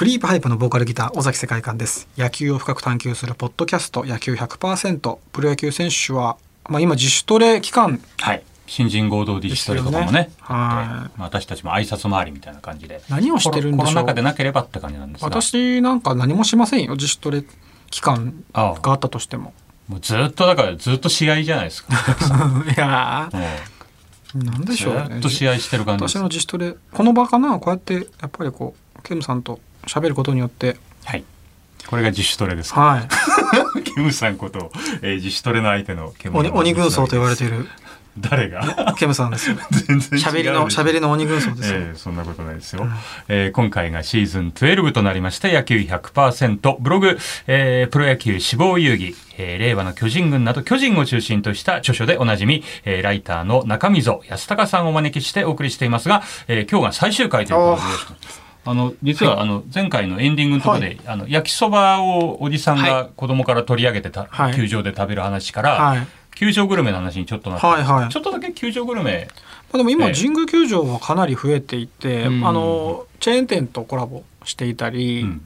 クリープハイプのボーカルギター尾崎世界観です。野球を深く探求するポッドキャスト野球100%プロ野球選手はまあ今自主トレ期間はい。新人合同自主トレとかもね。ねあってまあ私たちも挨拶回りみたいな感じで。何をしてるんでしょう？コロナ禍でなければって感じなんですが。私なんか何もしませんよ。自主トレ期間あがあったとしても。もうずっとだからずっと試合じゃないですか。いやなんでしょうね。っと試合してる感じ私の自主トレこの場かな？こうやってやっぱりこうケムさんと喋ることによってはい。これが自主トレですはい。ケムさんこと、えー自主トレの相手のケム鬼鬼軍曹と言われている。誰が？ケムさんですよ。全然喋りの喋りの鬼軍曹ですよ、えーそんなことないですよ、えー今回がシーズン12となりました野球100%ブログ、えープロ野球志望遊戯、えー令和の巨人軍など巨人を中心とした著書でおなじみ、えーライターの中溝康隆さんをお招きしてお送りしていますが、えー今日が最終回ということであの実は、あの前回のエンディングのところで、はい。あの焼きそばをおじさんが子供から取り上げてた、はい。球場で食べる話から、はい。球場グルメの話にちょっとなって、はいはい。ちょっとだけ球場グルメまあ、でも今ええ神宮球場はかなり増えていて、うん。あのチェーン店とコラボしていたり、ううん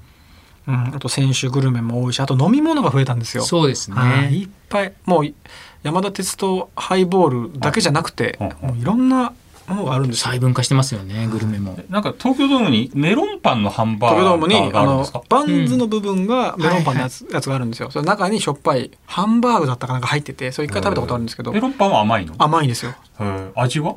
んあと選手グルメも多いしあと飲み物が増えたんですよ。そうですね。はい。いっぱい。もう山田鉄道ハイボールだけじゃなくて、はいもういろんなものがあるんですよ。細分化してますよね、グルメも。なんか東京ドームにメロンパンのハンバー東京ドームにあのあるんですか？バンズの部分がメロンパンのやつ,、やつがあるんですよ。その中にしょっぱいハンバーグだったかなんか入っててそれ一回食べたことあるんですけど。メロンパンは甘いの？甘いんですよ。味は？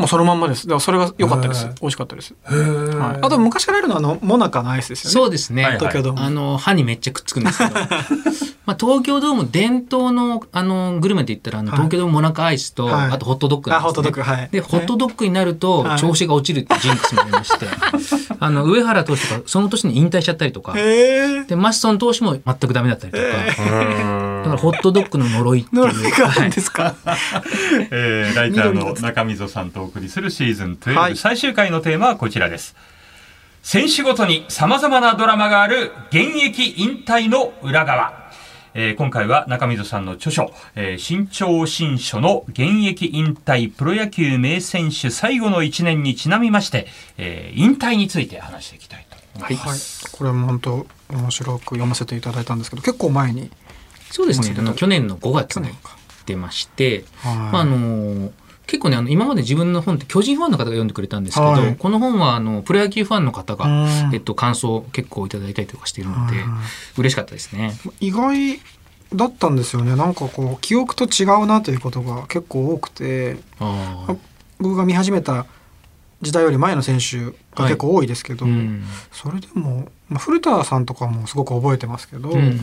もうそのまんまです。だからそれが良かったです。美味しかったです。はい、あと昔からあるのはあのモナカのアイスですよね。そうですね。はいはい東京ドーム。あの、歯にめっちゃくっつくんですけど。まあ、東京ドーム伝統の、あの、グルメって言ったら、あの、はい東京ドームモナカアイスと、はいあとホットドッグなんです、ね。あホットドッグはいで、ホットドッグになるとは、い調子が落ちるってジンクスもありまして、あの、上原投手とか、その年に引退しちゃったりとか。で、マスソン投手も全くダメだったりとか、だからホットドッグの呪いっていう。呪いがあるんはいですか？えーライターの中溝さんとお送りするシーズン12、はい最終回のテーマはこちらです選手ごとに様々なドラマがある現役引退の裏側えー今回は中溝さんの著書、えー新潮新書の現役引退プロ野球名選手最後の1年にちなみまして、えー引退について話していきたいと思いはいます。。これも本当面白く読ませていただいたんですけど、結構前に。そうですね。去年の5月に。出まして、はいまああの結構ねあの今まで自分の本って巨人ファンの方が読んでくれたんですけど、はい。この本はあのプロ野球ファンの方が、うん。えっと、感想を結構いただいたりとかしているので、はい嬉しかったですね。意外だったんですよね。なんかこう記憶と違うなということが結構多くて、僕が見始めた時代より前の選手が結構多いですけど、うんそれでも、まあ、古田さんとかもすごく覚えてますけど、うん。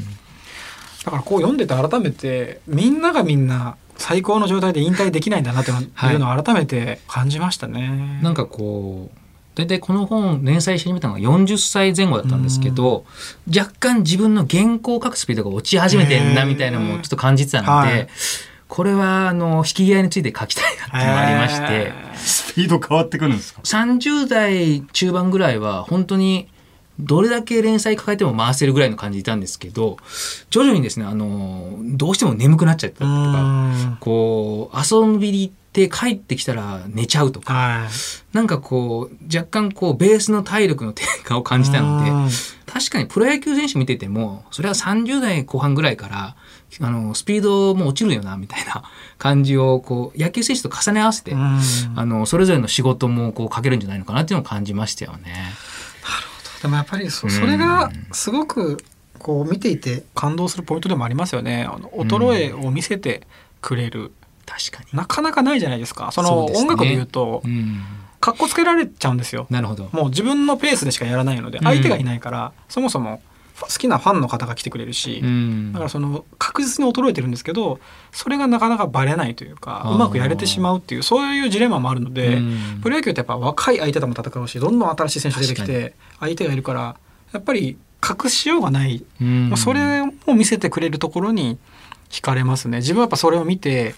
だからこう読んでて改めてみんながみんな最高の状態で引退できないんだなっていうのを改めて感じましたね。なんかこう大体この本連載し始めたのが40歳前後だったんですけど、若干自分の原稿を書くスピードが落ち始めてんなみたいなのもちょっと感じてたので、はい。これはあの引き際について書きたいなっていうのがありまして。へ スピード変わってくるんですか？30代中盤ぐらいは本当にどれだけ連載抱えても回せるぐらいの感じでいたんですけど徐々にですねあのどうしても眠くなっちゃったりとかんこう遊びに行って帰ってきたら寝ちゃうとかはい。なんかこう若干こうベースの体力の低下を感じたのでうん確かにプロ野球選手見ててもそれは30代後半ぐらいからあのスピードも落ちるよなみたいな 感じをこう野球選手と重ね合わせて、うんあのそれぞれの仕事もこうかけるんじゃないのかなっていうのを感じましたよね。でもやっぱりそうんそれがすごくこう見ていて感動するポイントでもありますよね。あの衰えを見せてくれる、確かに。なかなかないじゃないですか。その音楽で言うとうん、かっこつけられちゃうんですよ。なるほど。もう自分のペースでしかやらないのでうん相手がいないから、そもそも好きなファンの方が来てくれるし、うん。だからその確実に衰えてるんですけどそれがなかなかバレないというかうまくやれてしまうっていうそういうジレンマもあるので、うん。プロ野球ってやっぱ若い相手とも戦うしどんどん新しい選手出てきて相手がいるからやっぱり隠しようがない、うん。まあそれを見せてくれるところに惹かれますね。自分はやっぱそれを見て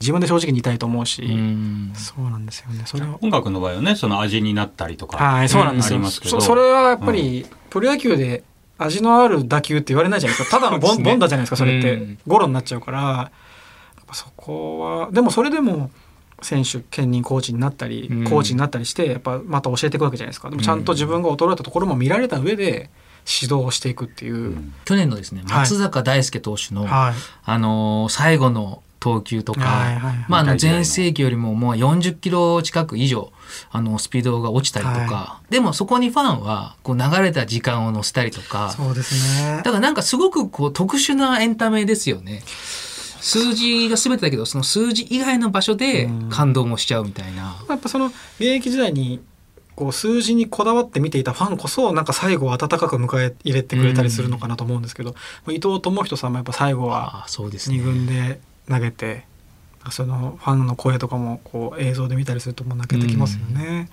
自分で正直にいたいと思うし、うん。そうなんですよね。それを音楽の場合はねその味になったりとかはいそうなんですよ、ありますけど。そそれはやっぱりプロ野球で味のある打球って言われないじゃないですか。ただのボン,、ボンダじゃないですかそれって、うん。ゴロになっちゃうから。そこはでもそれでも選手兼任コーチになったり、うん。コーチになったりしてやっぱまた教えていくわけじゃないですか。でもちゃんと自分が衰えたところも見られた上で指導をしていくっていう、去年のですねはい。松坂大輔投手の、はい。あのー最後の投球とか、はいはいはい。まあ、あの前世紀よりももう40キロ近く以上あのスピードが落ちたりとか、はでもそこにファンはこう流れた時間を乗せたりとか。そうですね。だからなんかすごくこう特殊なエンタメですよね。数字が全てだけどその数字以外の場所で感動もしちゃうみたいな。やっぱその現役時代にこう数字にこだわって見ていたファンこそなんか最後は温かく迎え入れてくれたりするのかなと思うんですけど、伊藤智人さんもやっぱ最後はああそうですね。2。軍で投げてそのファンの声とかもこう映像で見たりするともう泣けてきますよね。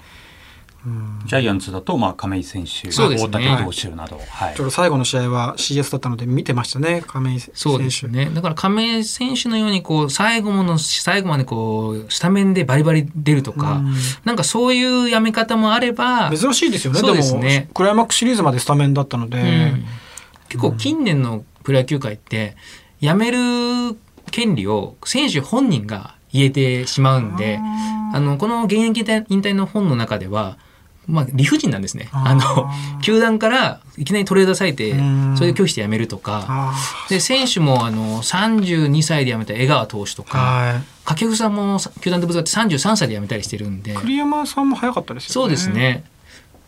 うん。ジャイアンツだと、まあ、亀井選手、ね。大竹投手など、はい。ちょうど最後の試合は CS だったので見てましたね亀井選手。そうですね。だから亀井選手のようにこう最後もの最後までこうスタメンでバリバリ出るとか、うん。なんかそういうやめ方もあれば、珍しいですよね。そうですもねクライマックスシリーズまでスタメンだったので、うん。結構近年のプロ野球界って辞める権利を選手本人が言えてしまうんで、あのこの現役引退の本の中では。まあ、理不尽なんですね。あの、球団からいきなりトレードされてうん、それで拒否して辞めるとか、あで、選手もあの、32歳で辞めた江川投手とーか、はい掛布さんも球団でぶつかって33歳で辞めたりしてるんで、栗山さんも早かったですよね。そうです。ね。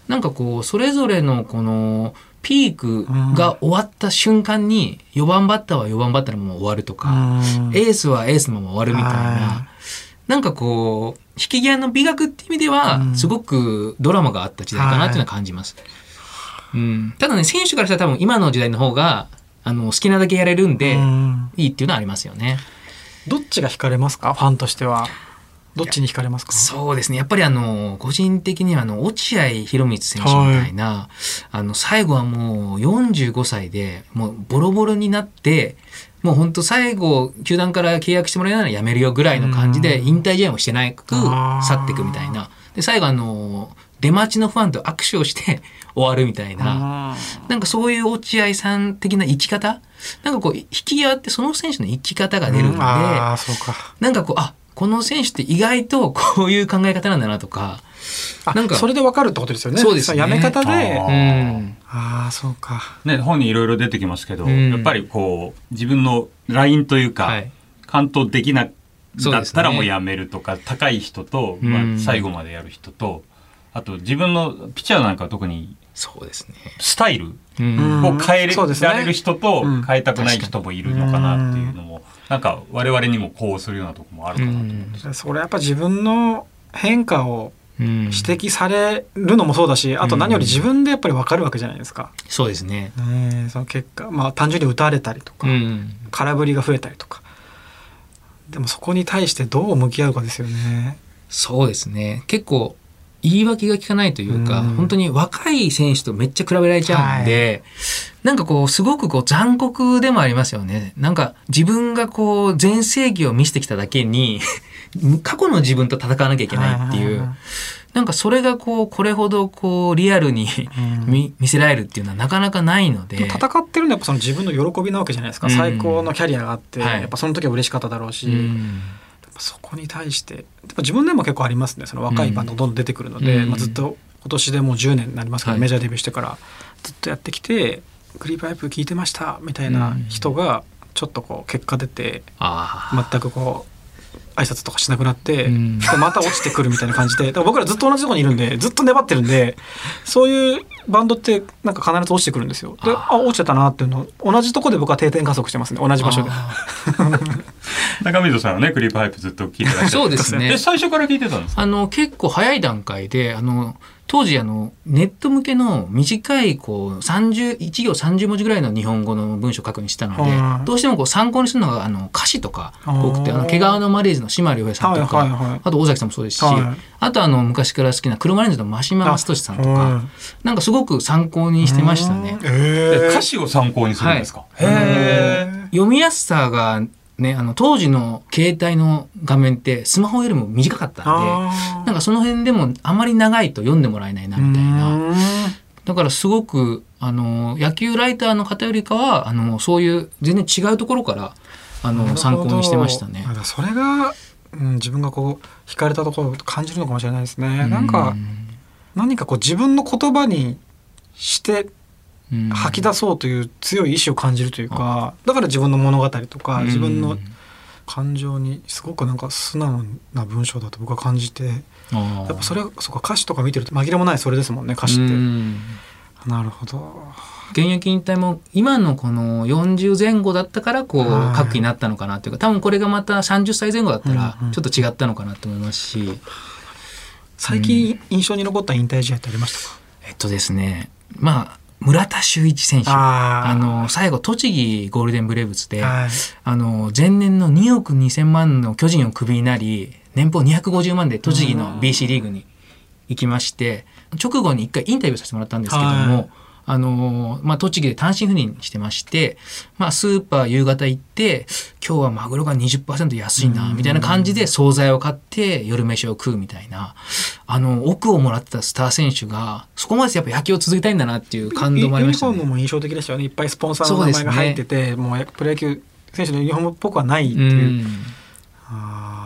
なんかこう、それぞれのこの、ピークが終わった瞬間に、4番バッターは4番バッターのまま終わるとか、エースはエースのまま終わるみたいはな、なんかこう、引き際の美学っていう意味ではう、ん。すごくドラマがあった時代かなっていうのは感じます。うん、ただね、選手からしたら多分今の時代の方が、あの、好きなだけやれるんで、うん。いいっていうのはありますよね。どっちが惹かれますか？ファンとしては。どっちに惹かれますか？そうですね。やっぱりあの、個人的にはあの、落合博満選手みたいな、あの、最後はもう45歳で、もうボロボロになって、もう本当最後、球団から契約してもらえないなら辞めるよぐらいの感じで、うん引退試合もしてなく、あー去っていくみたいな。で、最後あの、出待ちのファンと握手をして 終わるみたいな。なんかそういう落合さん的な生き方？なんかこう、引き際ってその選手の生き方が出るんで、ああ、そうか。なんかこう、あ、この選手って意外とこういう考え方なんだなとか、あなんかそれでわかるってことですよね。そうですねやめ方で。あうーん。ああ、そうか。ね、本にいろいろ出てきますけど、うんやっぱりこう自分のラインというか、はい。完投できなだったらもうやめるとか、高い人と、まうんあ、最後までやる人とあと自分のピッチャーなんかは特にそうですね。スタイルを変えそうですねられる人とうん変えたくない人もいるのかなっていうのも、なんか我々にもこうするようなとこもあるかなと思って。それやっぱ自分の変化をうん指摘されるのもそうだし、あと何より自分でやっぱりわかるわけじゃないですか。そうですね。ねえその結果、まあ単純に打たれたりとか、うん。空振りが増えたりとか。でもそこに対してどう向き合うかですよね。そうですね。結構、言い訳が効かないというか、うん。本当に若い選手とめっちゃ比べられちゃうんで、なんかこう、すごくこう残酷でもありますよね。なんか自分がこう、全盛期を見せてきただけに、過去の自分と戦わなきゃいけないっていう、なんかそれがこう、これほどこう、リアルにうん。見見せられるっていうのはなかなかないので。戦ってるのはやっぱその自分の喜びなわけじゃないですか、うん。最高のキャリアがあって、はい。やっぱその時は嬉しかっただろうし、うんそこに対してやっぱ自分でも結構ありますねその若いバンドどんどん出てくるので、うん。まあ、ずっと今年でもう10年になりますけど、はい。メジャーデビューしてからずっとやってきて「クリーパイプ聞いてました」みたいな人がちょっとこう結果出てああ。全くこう挨拶とかしなくなって、うん。でまた落ちてくるみたいな感じでだから僕らずっと同じところにいるんでずっと粘ってるんでそういうバンドってなんか必ず落ちてくるんですよ。でああ落ちてたなっていうのを同じとこで僕は定点加速してますね同じ場所で。あ 中溝さんはねクリープハイプずっと聞いてらっしゃる。そうですね。え最初から聞いてたんですか？あの結構早い段階であの当時あのネット向けの短いこう30 1行30文字ぐらいの日本語の文章を書くようにしたのではい。どうしてもこう参考にするのがあの歌詞とか多くてあの毛皮のマリーズの島良平さんとか、はいはいはいあと尾崎さんもそうですし、はい。あとあの昔から好きな車レンズの真島正俊さんとか、はい。なんかすごく参考にしてましたね。歌詞を参考にするんですか、読みやすさがねあの当時の携帯の画面ってスマホよりも短かったんで。なんかその辺でもあまり長いと読んでもらえないなみたいな。うんだからすごくあの野球ライターの方よりかはあのそういう全然違うところからあの参考にしてましたねそれがうん、自分がこう惹かれたところを感じるのかもしれないですね。なんか何かこう自分の言葉にしてうん吐き出そうという強い意志を感じるというか、だから自分の物語とか自分の感情にすごくなんか素直な文章だと僕は感じてややっぱそれはそうか歌詞とか見てると紛れもないそれですもんね歌詞って。なるほど。現役引退も今のこの40前後だったからこうはい。核になったのかなっていうか多分これがまた30歳前後だったらちょっと違ったのかなと思いますし、最近印象に残った引退試合ってありましたか、えっとですね。まあ村田修一選手。あの最後栃木ゴールデンブレーブスで、はい。あの前年の2億2,000万の巨人をクビになり年俸250万で栃木の BC リーグに行きまして直後に一回インタビューさせてもらったんですけども、はいあのまあ、栃木で単身赴任してまして、まあ、スーパー夕方行って今日はマグロが20%安いなみたいな感じで惣菜を買って夜飯を食うみたいなあの奥をもらってたスター選手がそこまでやっぱ野球を続けたいんだなっていう感動もありましたね。ユニフォーム。も印象的でしたよね。いっぱいスポンサーの名前が入ってて、もうプロ野球選手のユニフォームっぽくはないってういう、ん。あ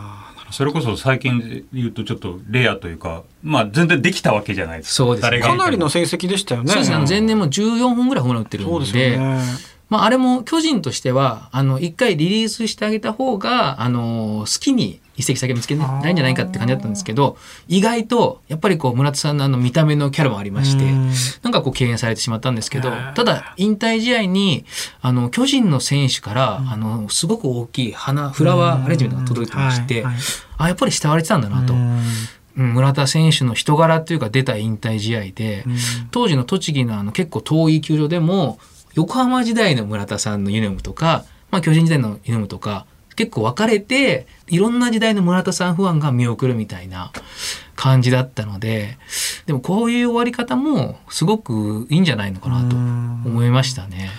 それこそ最近で言うとちょっとレアというか、まあ全然できたわけじゃないですか。そうですね。かなりの成績でしたよね。そうですね。前年も14本ぐらいホームラン打ってるそうのでですよねまあ、あれも巨人としてはあの一回リリースしてあげた方があの好きに移籍先見つけないんじゃないかって感じだったんですけど意外とやっぱりこう村田さんのあの見た目のキャラもありましてうん。なんかこう敬遠されてしまったんですけどただ引退試合にあの巨人の選手からあのすごく大きい花フラワーアレンジメントが届いてましてはいはい。あやっぱり慕われてたんだなと。村田選手の人柄というか出た引退試合で、うん。当時の栃木のあの結構遠い球場でも横浜時代の村田さんのユニフォームとか、まあ、巨人時代のユニフォームとか結構分かれていろんな時代の村田さんファンが見送るみたいな感じだったのででもこういう終わり方もすごくいいんじゃないのかなと思いましたね。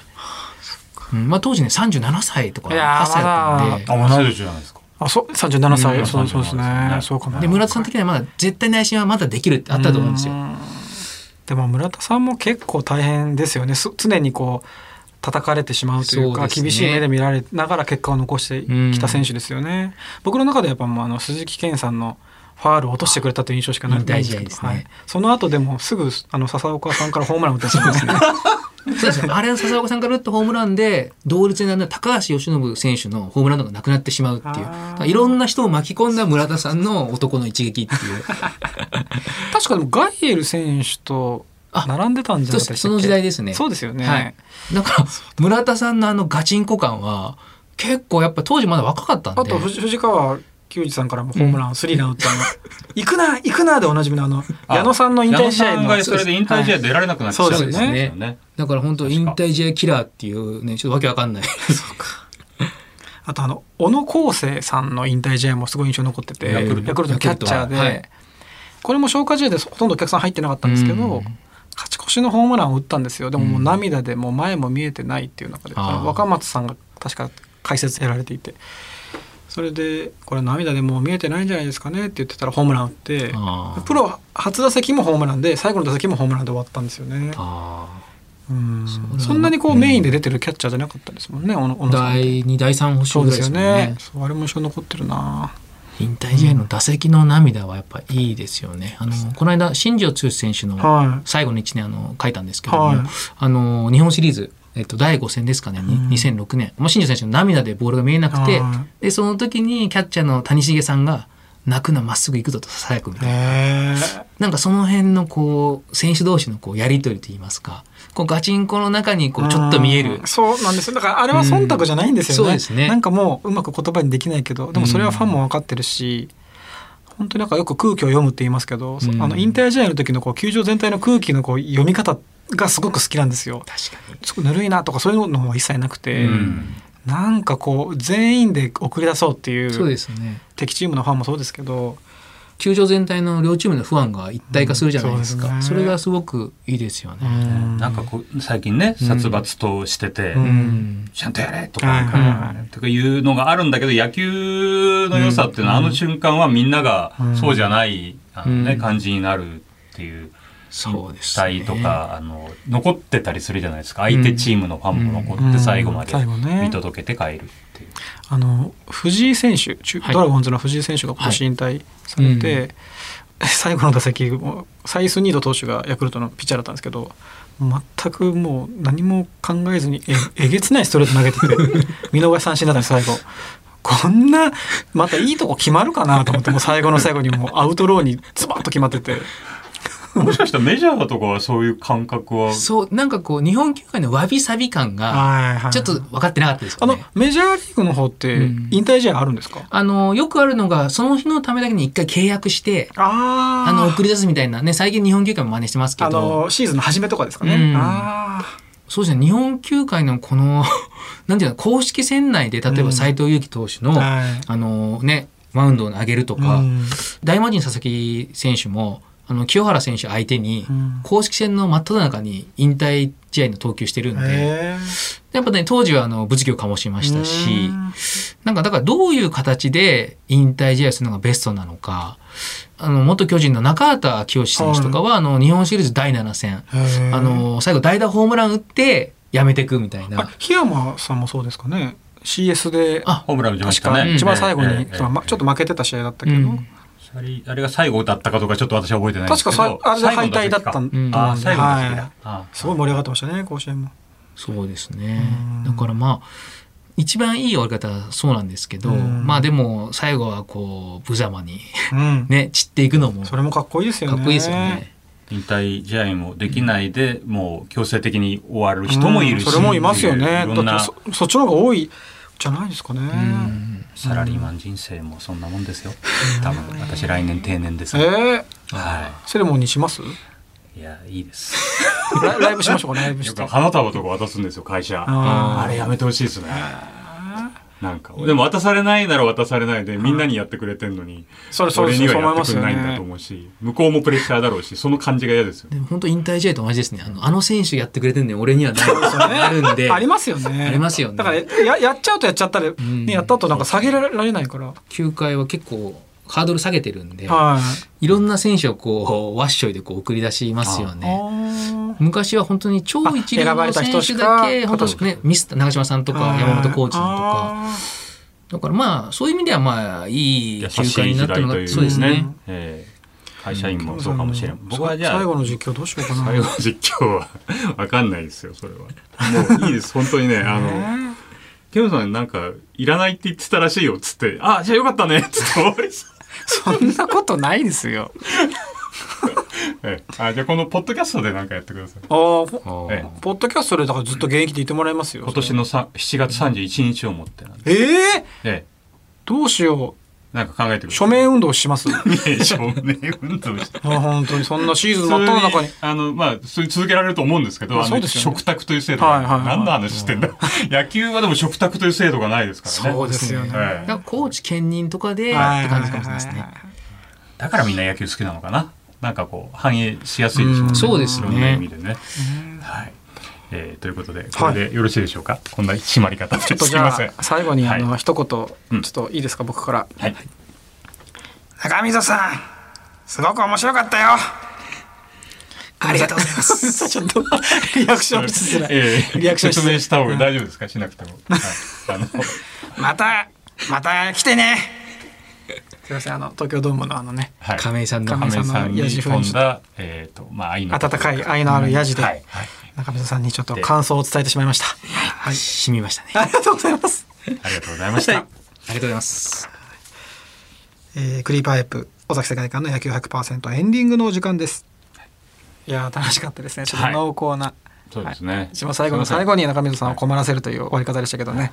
うん。まあ、当時ね37歳とかいやー。8歳だったんで。あ、じゃないですか。あそう37歳、うん。そうそうですね。37そうかも。で村田さん的にはまだ絶対内心はまだできるってあったと思うんですよ。んでも村田さんも結構大変ですよね。す常にこう叩かれてしまうというかね。厳しい目で見られながら結果を残してきた選手ですよね、僕の中でやっぱもうあの鈴木健さんのファールを落としてくれたという印象しかない引退試合ですね。はい、その後でもすぐあの笹岡さんからホームラン打ってしますね。あれの笹岡さんから打ったホームランで、同率になる高橋由伸選手のホームランがなくなってしまうっていう。いろんな人を巻き込んだ村田さんの男の一撃っていう。確かガイエル選手とあ並んでたんじゃなかったでしたっけその時代ですねそうですよね、はい。だから、村田さんのあのガチンコ感は、結構やっぱ当時まだ若かったんで。あと藤藤川球児さんからもホームラン、スリーラン打ってあの「行くな行くな」でおなじみのあのあ矢野さんの引退試合の矢野さんがそれで引退試合出られなくなっちゃう。んそうですね。よね。だから本当引退試合キラーっていうね、ちょっとわけわかんない。あとあの小野康生さんの引退試合もすごい印象に残っててヤクルト。のキャッチャーで、はい。これも消化試合でほとんどお客さん入ってなかったんですけど、うん。勝ち越しのホームランを打ったんですよ。でももう涙でもう前も見えてないっていう中で、若松さんが確か解説やられていてそれでこれ涙でもう見えてないんじゃないですかねって言ってたらホームラン打ってプロ初打席もホームランで最後の打席もホームランで終わったんですよね。あうん。そそんなにこうメインで出てるキャッチャーじゃなかったですもんね、小野小ー野さん第2、第3星そうですすよよね。ね。そうあれも印象に残ってるな。引退試合の打席の涙はやっぱいいですよね。あの、この間、新庄剛志選手のは最後の1年あの書いたんですけども、はい。あの日本シリーズ、えっと、第5戦ですかね、にうん。2006年、まあ、新庄選手の涙でボールが見えなくて、はでその時にキャッチャーの谷繁さんが「泣くなまっすぐ行くぞ」とささやくみいたいな、へなんかその辺のこう選手同士のこうやり取りといいますかこうガチンコの中にこうちょっと見える。うんそうなんですよ。だからあれは忖度じゃないんですよね,、うんそうですね。なんかもううまく言葉にできないけどでもそれはファンも分かってるし、本当になんかよく空気を読むって言いますけど、あの引退試合の時のこう球場全体の空気のこう読み方がすごく好きなんですよ。確かに。すごいぬるいなとかそういうのも一切なくて、うん。なんかこう全員で送り出そうっていそううですね。敵チームのファンもそうですけど球場全体の両チームの不安が一体化するじゃないですか、うんそすね。それがすごくいいですよね。なんかこう最近ね殺伐としてて、うん。うんちゃんとやれとかとかいうのがあるんだけど野球の良さっていうのは、うんあの瞬間はみんながうん。そうじゃない、あのねうん。感じになるっていうそうですね。とか、あの残ってたりするじゃないですか。相手チームのファンも残って最後まで見届けて帰るっていう、あの藤井選手ドラゴンズの藤井選手が今年引退されて、最後の打席もサイスニード投手がヤクルトのピッチャーだったんですけど全くもう何も考えずにええげつないストレート投げてて 見逃し三振だったんです最後。こんなまたいいとこ決まるかなと思ってもう最後の最後にもうアウトローにズバッと決まってて もしかしたらメジャーとかはそういう感覚は。そうなんかこう日本球界のわびさび感がちょっと分かってなかったですあのよね。メジャーリーグの方ってうん。引退試合あるんですか、あのよくあるのがその日のためだけに一回契約してああの送り出すみたいなね最近日本球界も真似してますけあど。のシーズンの初めとかですかね、うん。あそうですね日本球界のこの なんていうの公式戦内で例えば斎藤佑樹投手の、あはい。あのねマウンドを上げるとか、うん。大魔神佐々木選手もあの清原選手相手にうん。公式戦の真っ只中に引退試合の投球してるんで、へやっぱね当時はあの物議を醸しまーしたしうん。なんかだからどういう形で引退試合するのがベストなのかあの元巨人の中畑清選手とかは、あの日本シリーズ第7戦あの最後代打ホームラン打ってやめてくみたいあな。檜山さんもそうですかね。CS であホームラン打ちまし確かたね一番最後に、ちょっと負けてた試合だったけど、うんあれあれが最後だったかどうかちょっと私は覚えてないんですけど確かさあれで敗退だったんうん。あー最後の時はい。だあー。すごい盛り上がってましたね甲子園も。そうですね。うん。だからまあ一番いい終わり方はそうなんですけど、うん。まあでも最後はこう無様にうん。ね散っていくのもそれもかっこいいですよね。かっこいいですよね。引退試合もできないで、もう強制的に終わる人もいるし、うんそれもいますよね。いろんな。だってそそっちの方が多いじゃないですかね。うんサラリーマン人生もそんなもんですよ。多分私来年定年ですえが。ー、はセレモニーします？い。いやいいです。ラライブしましょうかライブして。花束とか渡すんですよ会社。ああれやめてほしいですね。なんかでも渡されないなら渡されないでみんなにやってくれてんのに、それそれ俺にはそう思いますよやってくれないんだねと思うし、向こうもプレッシャーだろうし、その感じが嫌ですよ。でも本当引退試合と同じですねあのあの選手やってくれてんねん俺にはないあるんで ありますよね。ありますよねだからややっちゃうとやっちゃったで、んねやった後なんか下げられないから。球界は結構ハードル下げてるんで、はい。いろんな選手をこうワッショイでこう送り出しますよね。あ昔は本当に超一流あ選ばのれた人し選手かだけ本当ねミスター長嶋さんとーか山本コーチさんとか。あだからまあそういう意味ではまあいい優球しい時界になったの代というがそうですね。ええ。会社員ーもそうかもしれん。僕はじゃあ最後の実況どうしようかな。最後の実況はわかんないですよそれは。もういいです本当にね。あのねケムさんなんかいらないって言ってたらしいよっつって。あじゃあよかったねっつって。終わりそんなことないですよ。ええ。あじゃあこのポッドキャストでなんかやってください。ああ、ほえポッドキャストでだからずっと現役でいてもらいますよ。今年のさ7月31日をもってなんで、ええ？ええ、どうしよなんか考えてくう。ださい。署名運動します？あ署名運動して本当にそんなシーズン真っ只中に。あのまあそれ続けられると思うんですけど、まあそうですよね。食卓という制度、はいはいはい。何の話してんだ。野球はでも食卓という制度がないですからね。そうですよね。ええ。だからコーチ兼任とかでってはい感じかもしれないですね。だからみんな野球好きなのかななんかこう反映しやすいですもんうん。そうですね。いろんな意味でね、はい。えーということでこれでよろしいでしょうか、こんな締まり方でちょっとじゃあ最後にあの、は一言ちょうんっといいですか？僕から。はい。中溝さんすごく面白かったよ。ありがとうございます。ちょっとリアクションしづらい。ええリアクション説明した方が大丈夫ですか？しなくても、はい、あの。またまた来てね。すいませんあの東京ドームのあのねはい亀井さんの亀井さんにヤジ風にえーとまあ、愛の温かい愛のあるヤジではいはい、中溝さんにちょっと感想を伝えてしまいました。はい。染みましたね。ありがとうございます。ありがとうございました、はいありがとうございます。えー、クリーパーエップ尾崎世界観の野球100%エンディングのお時間です。いやー楽しかったですね。ちょっと濃厚な、そうですね、一番最後の最後に中溝さんを困らせるという終わり方でしたけどね。はい。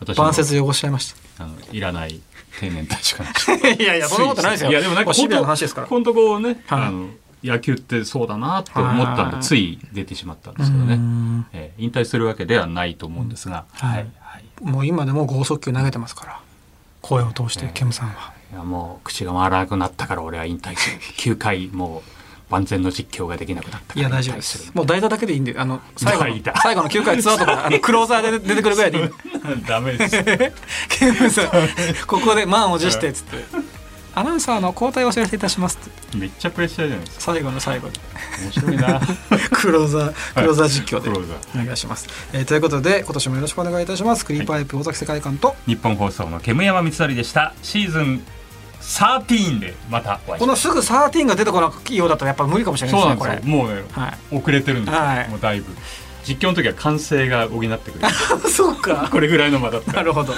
私も晩節汚しちゃいましあのいらない定年退職。いやいやそんなことないですよ。いやでもなんかシビアな話ですから。このとこね、はいあの野球ってそうだなって思ったんはいでつい出てしまったんですけどうね、んえー引退するわけではないと思うんですが、うんはいはいもう今でも剛速球投げてますから。声を通してケムさんは。いやもう口が回らなくなったから俺は引退する9回もう万全の実況ができなくなったいや大丈夫です。もう代打だけでいいんで、あの最後の最後の9回ツーアウトからあのクローザーで出てくるぐらいでいい。ダメです。ケムさんここで満を持してっつって。アナウンサーの交代をお知らせいたしますめっちゃプレッシャーじゃないですか。最後の最後に面白いな。クローザークローザー実況でクローザー。お願いします、えーということで今年もよろしくお願いいたします。クリーパイプ尾崎世界観と、日本放送の煙山光則でした。シーズン13でまたお会いしこのますすぐ13が出てこないようだったらやっぱ無理かもしれないそうですねこれなんですよ。もうねはい。遅れてるんですよ、はい。もうだいぶ実況の時は完成が補ってくれる。そうか。これぐらいの間だったら。なるほど。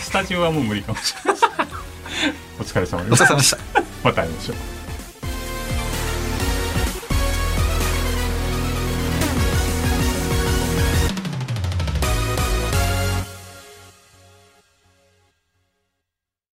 スタジオはもう無理かもしれない お疲れ様おです疲れ様でした。また会いましょう